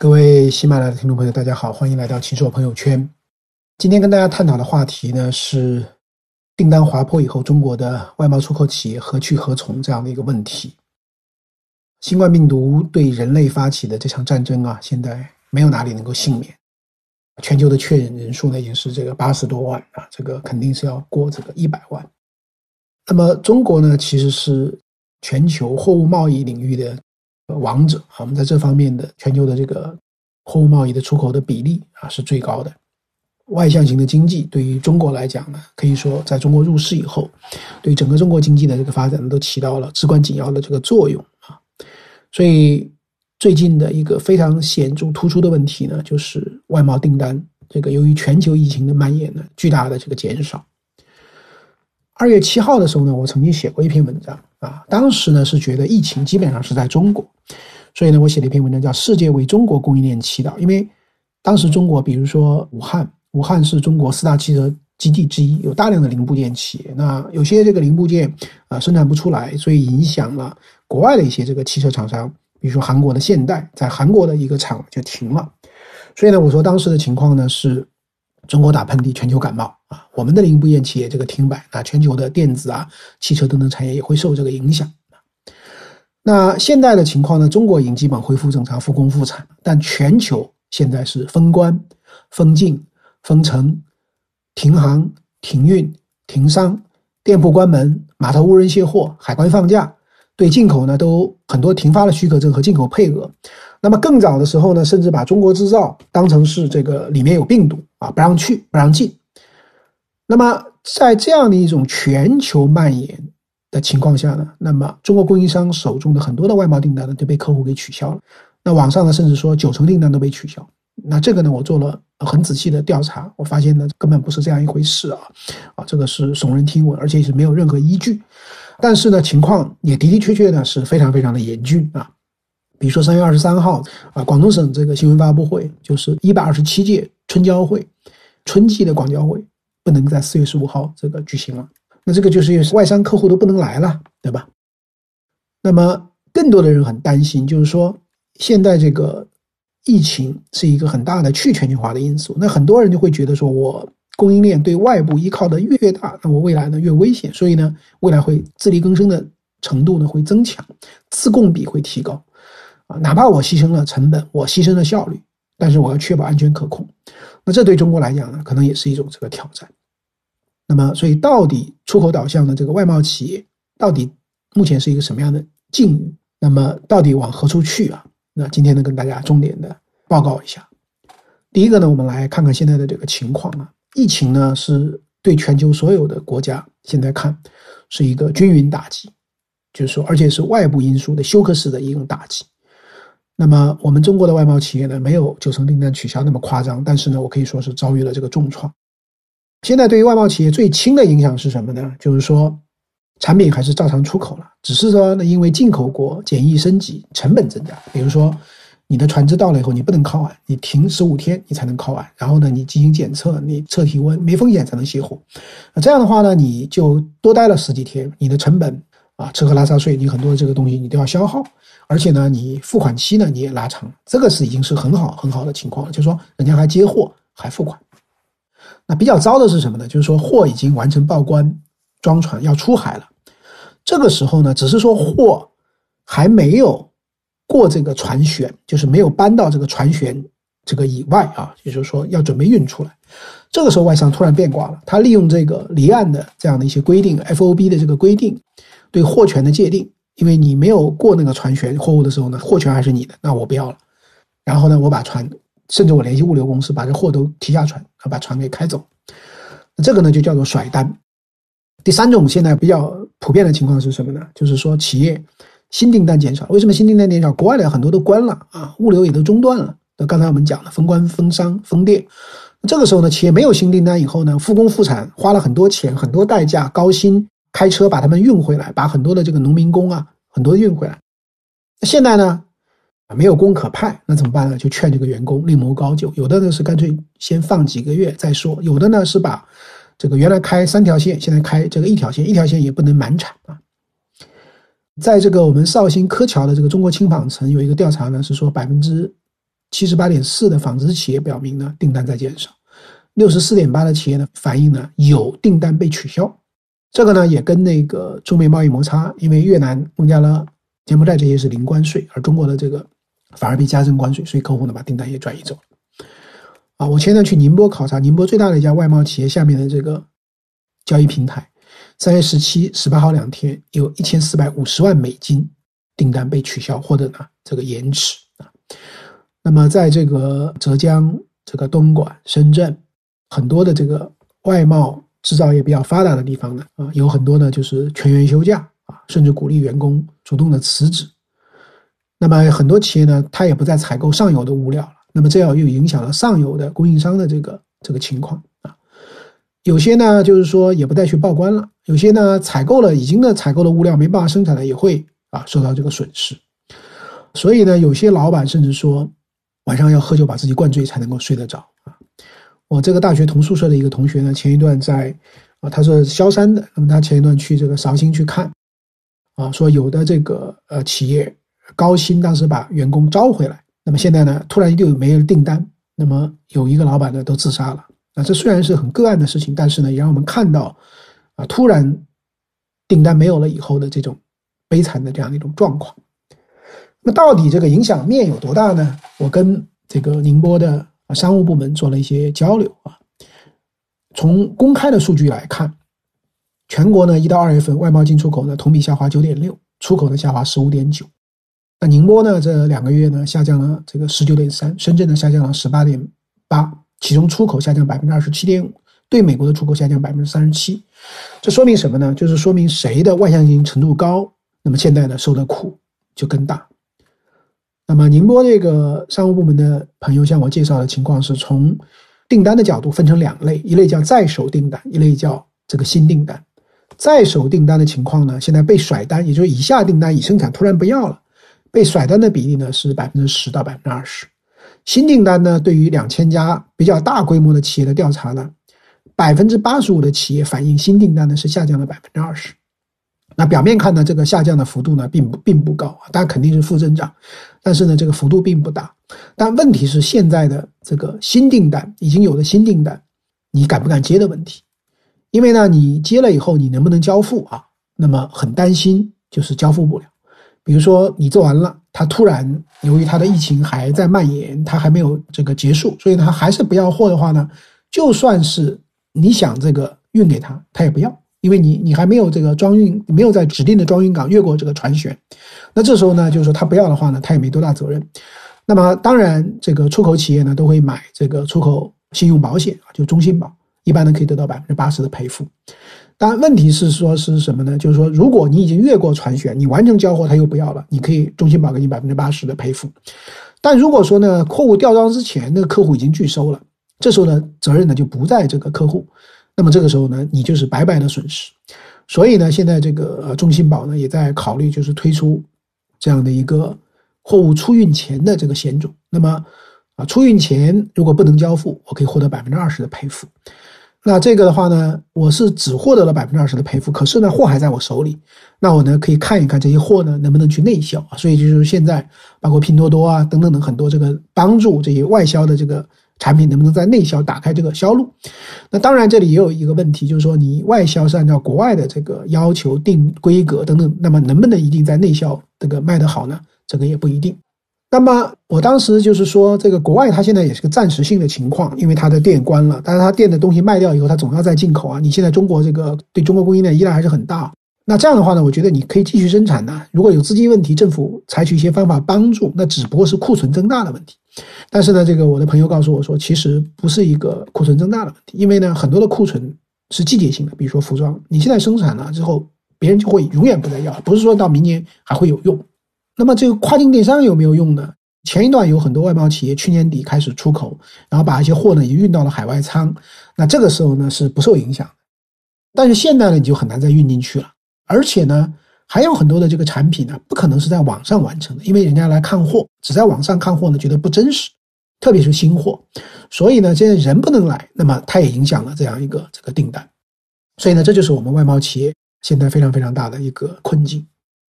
各位喜马拉雅的听众朋友，大家好，欢迎来到秦朔朋友圈。今天跟大家探讨的话题呢是订单滑坡以后，中国的外贸出口企业何去何从这样的一个问题。新冠病毒对人类发起的这场战争啊，现在没有哪里能够幸免。全球的确诊人数呢，已经是这个八十多万啊，这个肯定是要过这个一百万。那么中国呢，其实是全球货物贸易领域的。王者啊，我们在这方面的全球的这个货物贸易的出口的比例啊是最高的。外向型的经济对于中国来讲呢，可以说在中国入市以后，对整个中国经济的这个发展都起到了至关紧要的这个作用啊。所以最近的一个非常显著突出的问题呢，就是外贸订单这个由于全球疫情的蔓延呢，巨大的这个减少。二月七号的时候呢，我曾经写过一篇文章啊，当时呢是觉得疫情基本上是在中国。所以呢，我写了一篇文章，叫《世界为中国供应链祈祷》。因为当时中国，比如说武汉，武汉是中国四大汽车基地之一，有大量的零部件企业。那有些这个零部件啊生产不出来，所以影响了国外的一些这个汽车厂商，比如说韩国的现代，在韩国的一个厂就停了。所以呢，我说当时的情况呢是，中国打喷嚏，全球感冒啊，我们的零部件企业这个停摆啊，全球的电子啊、汽车等等产业也会受这个影响。那现在的情况呢？中国已经基本恢复正常，复工复产，但全球现在是封关、封禁、封城、停航、停运、停商，店铺关门，码头无人卸货，海关放假，对进口呢都很多停发了许可证和进口配额。那么更早的时候呢，甚至把中国制造当成是这个里面有病毒啊，不让去，不让进。那么在这样的一种全球蔓延。的情况下呢，那么中国供应商手中的很多的外贸订单呢都被客户给取消了。那网上呢甚至说九成订单都被取消。那这个呢我做了很仔细的调查，我发现呢根本不是这样一回事啊啊这个是耸人听闻，而且是没有任何依据。但是呢情况也的的确确呢是非常非常的严峻啊。比如说三月二十三号啊广东省这个新闻发布会就是一百二十七届春交会，春季的广交会不能在四月十五号这个举行了。那这个就是外商客户都不能来了，对吧？那么更多的人很担心，就是说现在这个疫情是一个很大的去全球化的因素。那很多人就会觉得说，我供应链对外部依靠的越大，那我未来呢越危险。所以呢，未来会自力更生的程度呢会增强，自供比会提高啊。哪怕我牺牲了成本，我牺牲了效率，但是我要确保安全可控。那这对中国来讲呢，可能也是一种这个挑战。那么，所以到底出口导向的这个外贸企业，到底目前是一个什么样的境遇？那么，到底往何处去啊？那今天呢，跟大家重点的报告一下。第一个呢，我们来看看现在的这个情况啊。疫情呢，是对全球所有的国家现在看是一个均匀打击，就是说，而且是外部因素的休克式的一种打击。那么，我们中国的外贸企业呢，没有九成订单取消那么夸张，但是呢，我可以说是遭遇了这个重创。现在对于外贸企业最轻的影响是什么呢？就是说，产品还是照常出口了，只是说呢，因为进口国检疫升级，成本增加。比如说，你的船只到了以后，你不能靠岸，你停十五天你才能靠岸。然后呢，你进行检测，你测体温，没风险才能卸货。那这样的话呢，你就多待了十几天，你的成本啊，吃喝拉撒睡，你很多这个东西你都要消耗，而且呢，你付款期呢你也拉长，这个是已经是很好很好的情况了，就是说人家还接货还付款。那比较糟的是什么呢？就是说货已经完成报关，装船要出海了。这个时候呢，只是说货还没有过这个船舷，就是没有搬到这个船舷这个以外啊，也就是说要准备运出来。这个时候外商突然变卦了，他利用这个离岸的这样的一些规定，FOB 的这个规定，对货权的界定，因为你没有过那个船权货物的时候呢，货权还是你的，那我不要了。然后呢，我把船。甚至我联系物流公司，把这货都提下船，把船给开走。那这个呢，就叫做甩单。第三种现在比较普遍的情况是什么呢？就是说企业新订单减少。为什么新订单减少？国外的很多都关了啊，物流也都中断了。那刚才我们讲了封关、封商、封店。这个时候呢，企业没有新订单以后呢，复工复产，花了很多钱、很多代价、高薪开车把他们运回来，把很多的这个农民工啊，很多运回来。那现在呢？没有工可派，那怎么办呢？就劝这个员工另谋高就。有的呢是干脆先放几个月再说，有的呢是把这个原来开三条线，现在开这个一条线，一条线也不能满产啊。在这个我们绍兴柯桥的这个中国轻纺城有一个调查呢，是说百分之七十八点四的纺织企业表明呢订单在减少，六十四点八的企业呢反映呢有订单被取消。这个呢也跟那个中美贸易摩擦，因为越南、孟加拉、柬埔寨这些是零关税，而中国的这个反而被加征关税，所以客户呢把订单也转移走了。啊，我前段去宁波考察，宁波最大的一家外贸企业下面的这个交易平台，三月十七、十八号两天有一千四百五十万美金订单被取消或者呢这个延迟啊。那么在这个浙江、这个东莞、深圳很多的这个外贸制造业比较发达的地方呢，啊，有很多呢就是全员休假啊，甚至鼓励员工主动的辞职。那么很多企业呢，它也不再采购上游的物料了。那么这样又影响了上游的供应商的这个这个情况啊，有些呢就是说也不再去报关了，有些呢采购了已经的采购的物料没办法生产了，也会啊受到这个损失。所以呢，有些老板甚至说晚上要喝酒把自己灌醉才能够睡得着啊。我这个大学同宿舍的一个同学呢，前一段在啊他是萧山的，那么他前一段去这个绍兴去看啊，说有的这个呃企业高薪当时把员工招回来。那么现在呢，突然就没了订单，那么有一个老板呢都自杀了。啊，这虽然是很个案的事情，但是呢，也让我们看到，啊，突然订单没有了以后的这种悲惨的这样的一种状况。那到底这个影响面有多大呢？我跟这个宁波的商务部门做了一些交流啊。从公开的数据来看，全国呢一到二月份外贸进出口呢同比下滑九点六，出口呢下滑十五点九。那宁波呢？这两个月呢，下降了这个十九点三，深圳呢下降了十八点八，其中出口下降百分之二十七点五，对美国的出口下降百分之三十七，这说明什么呢？就是说明谁的外向型程度高，那么现在呢受的苦就更大。那么宁波这个商务部门的朋友向我介绍的情况是从订单的角度分成两类，一类叫在手订单，一类叫这个新订单。在手订单的情况呢，现在被甩单，也就是已下订单已生产突然不要了。被甩单的比例呢是百分之十到百分之二十，新订单呢对于两千家比较大规模的企业的调查呢，百分之八十五的企业反映新订单呢是下降了百分之二十。那表面看呢，这个下降的幅度呢并不并不高啊，但肯定是负增长，但是呢这个幅度并不大。但问题是现在的这个新订单已经有了新订单，你敢不敢接的问题？因为呢你接了以后你能不能交付啊？那么很担心就是交付不了。比如说你做完了，他突然由于他的疫情还在蔓延，他还没有这个结束，所以他还是不要货的话呢，就算是你想这个运给他，他也不要，因为你你还没有这个装运，没有在指定的装运港越过这个船舷，那这时候呢，就是说他不要的话呢，他也没多大责任。那么当然，这个出口企业呢都会买这个出口信用保险啊，就中信保，一般呢可以得到百分之八十的赔付。但问题是说是什么呢？就是说，如果你已经越过船舷，你完成交货，他又不要了，你可以中信保给你百分之八十的赔付。但如果说呢，货物吊装之前，那个客户已经拒收了，这时候呢，责任呢就不在这个客户，那么这个时候呢，你就是白白的损失。所以呢，现在这个中信保呢也在考虑，就是推出这样的一个货物出运前的这个险种。那么啊，出运前如果不能交付，我可以获得百分之二十的赔付。那这个的话呢，我是只获得了百分之二十的赔付，可是呢，货还在我手里，那我呢可以看一看这些货呢能不能去内销啊。所以就是现在，包括拼多多啊等等等很多这个帮助这些外销的这个产品能不能在内销打开这个销路。那当然这里也有一个问题，就是说你外销是按照国外的这个要求定规格等等，那么能不能一定在内销这个卖得好呢？这个也不一定。那么我当时就是说，这个国外它现在也是个暂时性的情况，因为它的店关了，但是它店的东西卖掉以后，它总要再进口啊。你现在中国这个对中国供应链依赖还是很大。那这样的话呢，我觉得你可以继续生产呢。如果有资金问题，政府采取一些方法帮助，那只不过是库存增大的问题。但是呢，这个我的朋友告诉我说，其实不是一个库存增大的问题，因为呢，很多的库存是季节性的，比如说服装，你现在生产了之后，别人就会永远不再要，不是说到明年还会有用。那么这个跨境电商有没有用呢？前一段有很多外贸企业去年底开始出口，然后把一些货呢也运到了海外仓，那这个时候呢是不受影响。但是现在呢你就很难再运进去了，而且呢还有很多的这个产品呢不可能是在网上完成的，因为人家来看货，只在网上看货呢觉得不真实，特别是新货，所以呢现在人不能来，那么它也影响了这样一个这个订单。所以呢这就是我们外贸企业现在非常非常大的一个困境。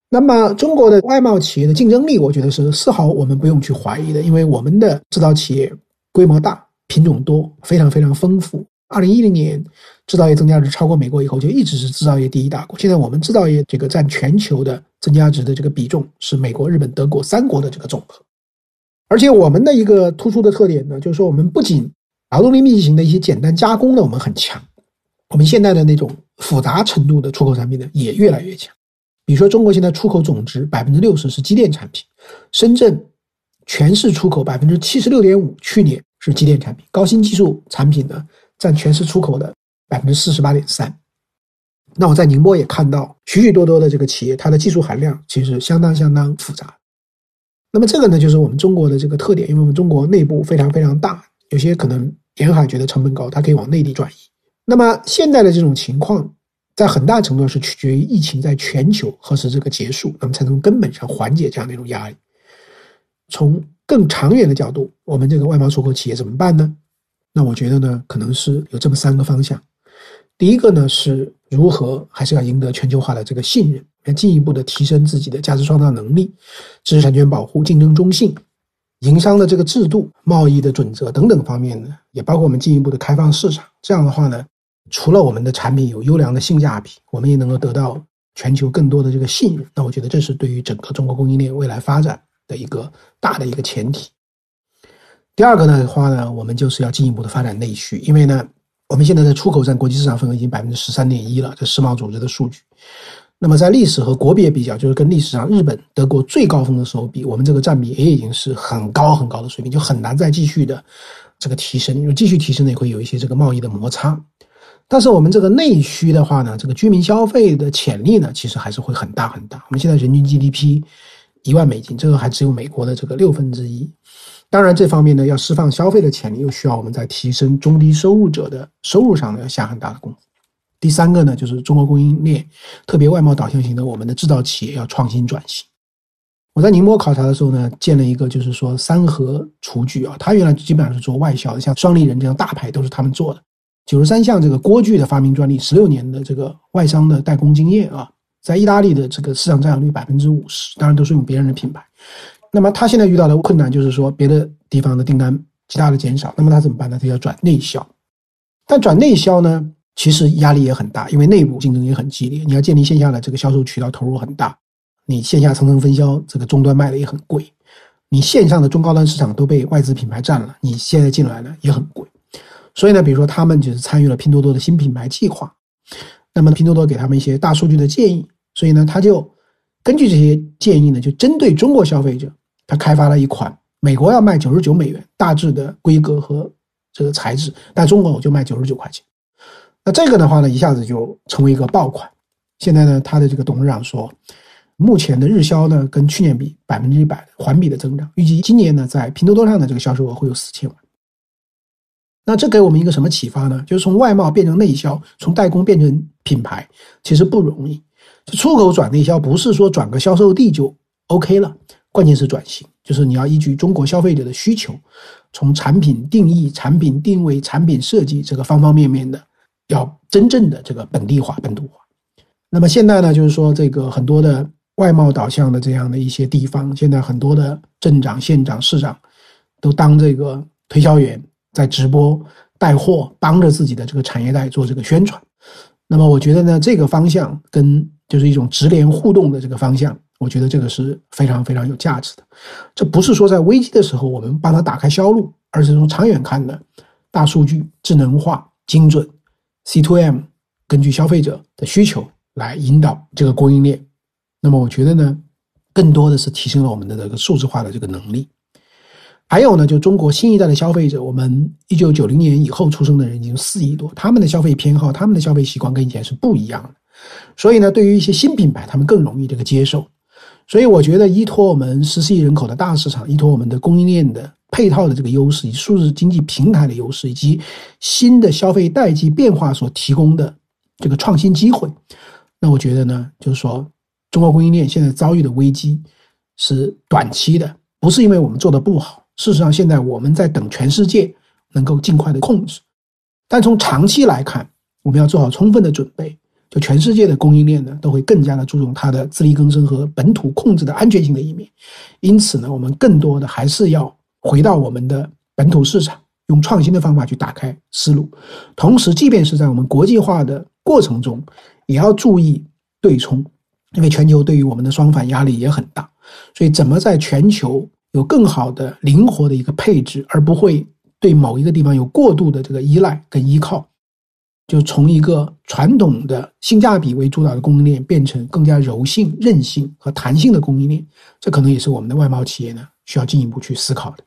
那么中国的外贸企业的竞争力，我觉得是丝毫我们不用去怀疑的，因为我们的制造企业规模大、品种多、非常非常丰富。二零一零年制造业增加值超过美国以后，就一直是制造业第一大国。现在我们制造业这个占全球的增加值的这个比重是美国、日本、德国三国的这个总和。而且我们的一个突出的特点呢，就是说我们不仅劳动力密集型的一些简单加工呢我们很强，我们现在的那种复杂程度的出口产品呢也越来越强。比如说，中国现在出口总值百分之六十是机电产品，深圳全市出口百分之七十六点五，去年是机电产品，高新技术产品呢占全市出口的百分之四十八点三。那我在宁波也看到许许多多的这个企业，它的技术含量其实相当相当复杂。那么这个呢，就是我们中国的这个特点，因为我们中国内部非常非常大，有些可能沿海觉得成本高，它可以往内地转移。那么现在的这种情况。在很大程度上是取决于疫情在全球何时这个结束，那么才从根本上缓解这样的一种压力。从更长远的角度，我们这个外贸出口企业怎么办呢？那我觉得呢，可能是有这么三个方向。第一个呢，是如何还是要赢得全球化的这个信任，要进一步的提升自己的价值创造能力、知识产权保护、竞争中性、营商的这个制度、贸易的准则等等方面呢，也包括我们进一步的开放市场。这样的话呢。除了我们的产品有优良的性价比，我们也能够得到全球更多的这个信任。那我觉得这是对于整个中国供应链未来发展的一个大的一个前提。第二个的话呢，我们就是要进一步的发展内需，因为呢，我们现在的出口占国际市场份额已经百分之十三点一了，这世贸组织的数据。那么在历史和国别比较，就是跟历史上日本、德国最高峰的时候比，我们这个占比也已经是很高很高的水平，就很难再继续的这个提升，因为继续提升呢，也会有一些这个贸易的摩擦。但是我们这个内需的话呢，这个居民消费的潜力呢，其实还是会很大很大。我们现在人均 GDP 一万美金，这个还只有美国的这个六分之一。当然，这方面呢，要释放消费的潜力，又需要我们在提升中低收入者的收入上呢，要下很大的功夫。第三个呢，就是中国供应链，特别外贸导向型的我们的制造企业要创新转型。我在宁波考察的时候呢，建了一个就是说三和厨具啊，它原来基本上是做外销的，像双立人这样大牌都是他们做的。九十三项这个锅具的发明专利，十六年的这个外商的代工经验啊，在意大利的这个市场占有率百分之五十，当然都是用别人的品牌。那么他现在遇到的困难就是说，别的地方的订单极大的减少，那么他怎么办呢？他要转内销。但转内销呢，其实压力也很大，因为内部竞争也很激烈。你要建立线下的这个销售渠道，投入很大。你线下层层分销，这个终端卖的也很贵。你线上的中高端市场都被外资品牌占了，你现在进来呢也很贵。所以呢，比如说他们就是参与了拼多多的新品牌计划，那么拼多多给他们一些大数据的建议，所以呢，他就根据这些建议呢，就针对中国消费者，他开发了一款美国要卖九十九美元大致的规格和这个材质，但中国我就卖九十九块钱。那这个的话呢，一下子就成为一个爆款。现在呢，他的这个董事长说，目前的日销呢跟去年比百分之一百环比的增长，预计今年呢在拼多多上的这个销售额会有四千万。那这给我们一个什么启发呢？就是从外贸变成内销，从代工变成品牌，其实不容易。出口转内销不是说转个销售地就 OK 了，关键是转型，就是你要依据中国消费者的需求，从产品定义、产品定位、产品设计这个方方面面的，要真正的这个本地化、本土化。那么现在呢，就是说这个很多的外贸导向的这样的一些地方，现在很多的镇长、县长、市长都当这个推销员。在直播带货，帮着自己的这个产业带做这个宣传。那么，我觉得呢，这个方向跟就是一种直连互动的这个方向，我觉得这个是非常非常有价值的。这不是说在危机的时候我们帮他打开销路，而是从长远看的，大数据、智能化、精准、C to M，根据消费者的需求来引导这个供应链。那么，我觉得呢，更多的是提升了我们的这个数字化的这个能力。还有呢，就中国新一代的消费者，我们一九九零年以后出生的人已经四亿多，他们的消费偏好、他们的消费习惯跟以前是不一样的，所以呢，对于一些新品牌，他们更容易这个接受。所以我觉得，依托我们十四亿人口的大市场，依托我们的供应链的配套的这个优势，以及数字经济平台的优势，以及新的消费代际变化所提供的这个创新机会，那我觉得呢，就是说，中国供应链现在遭遇的危机是短期的，不是因为我们做的不好。事实上，现在我们在等全世界能够尽快的控制，但从长期来看，我们要做好充分的准备，就全世界的供应链呢，都会更加的注重它的自力更生和本土控制的安全性的一面。因此呢，我们更多的还是要回到我们的本土市场，用创新的方法去打开思路。同时，即便是在我们国际化的过程中，也要注意对冲，因为全球对于我们的双反压力也很大。所以，怎么在全球有更好的灵活的一个配置，而不会对某一个地方有过度的这个依赖跟依靠？就从一个传统的性价比为主导的供应链，变成更加柔性、韧性和弹性的供应链，这可能也是我们的外贸企业呢需要进一步去思考的。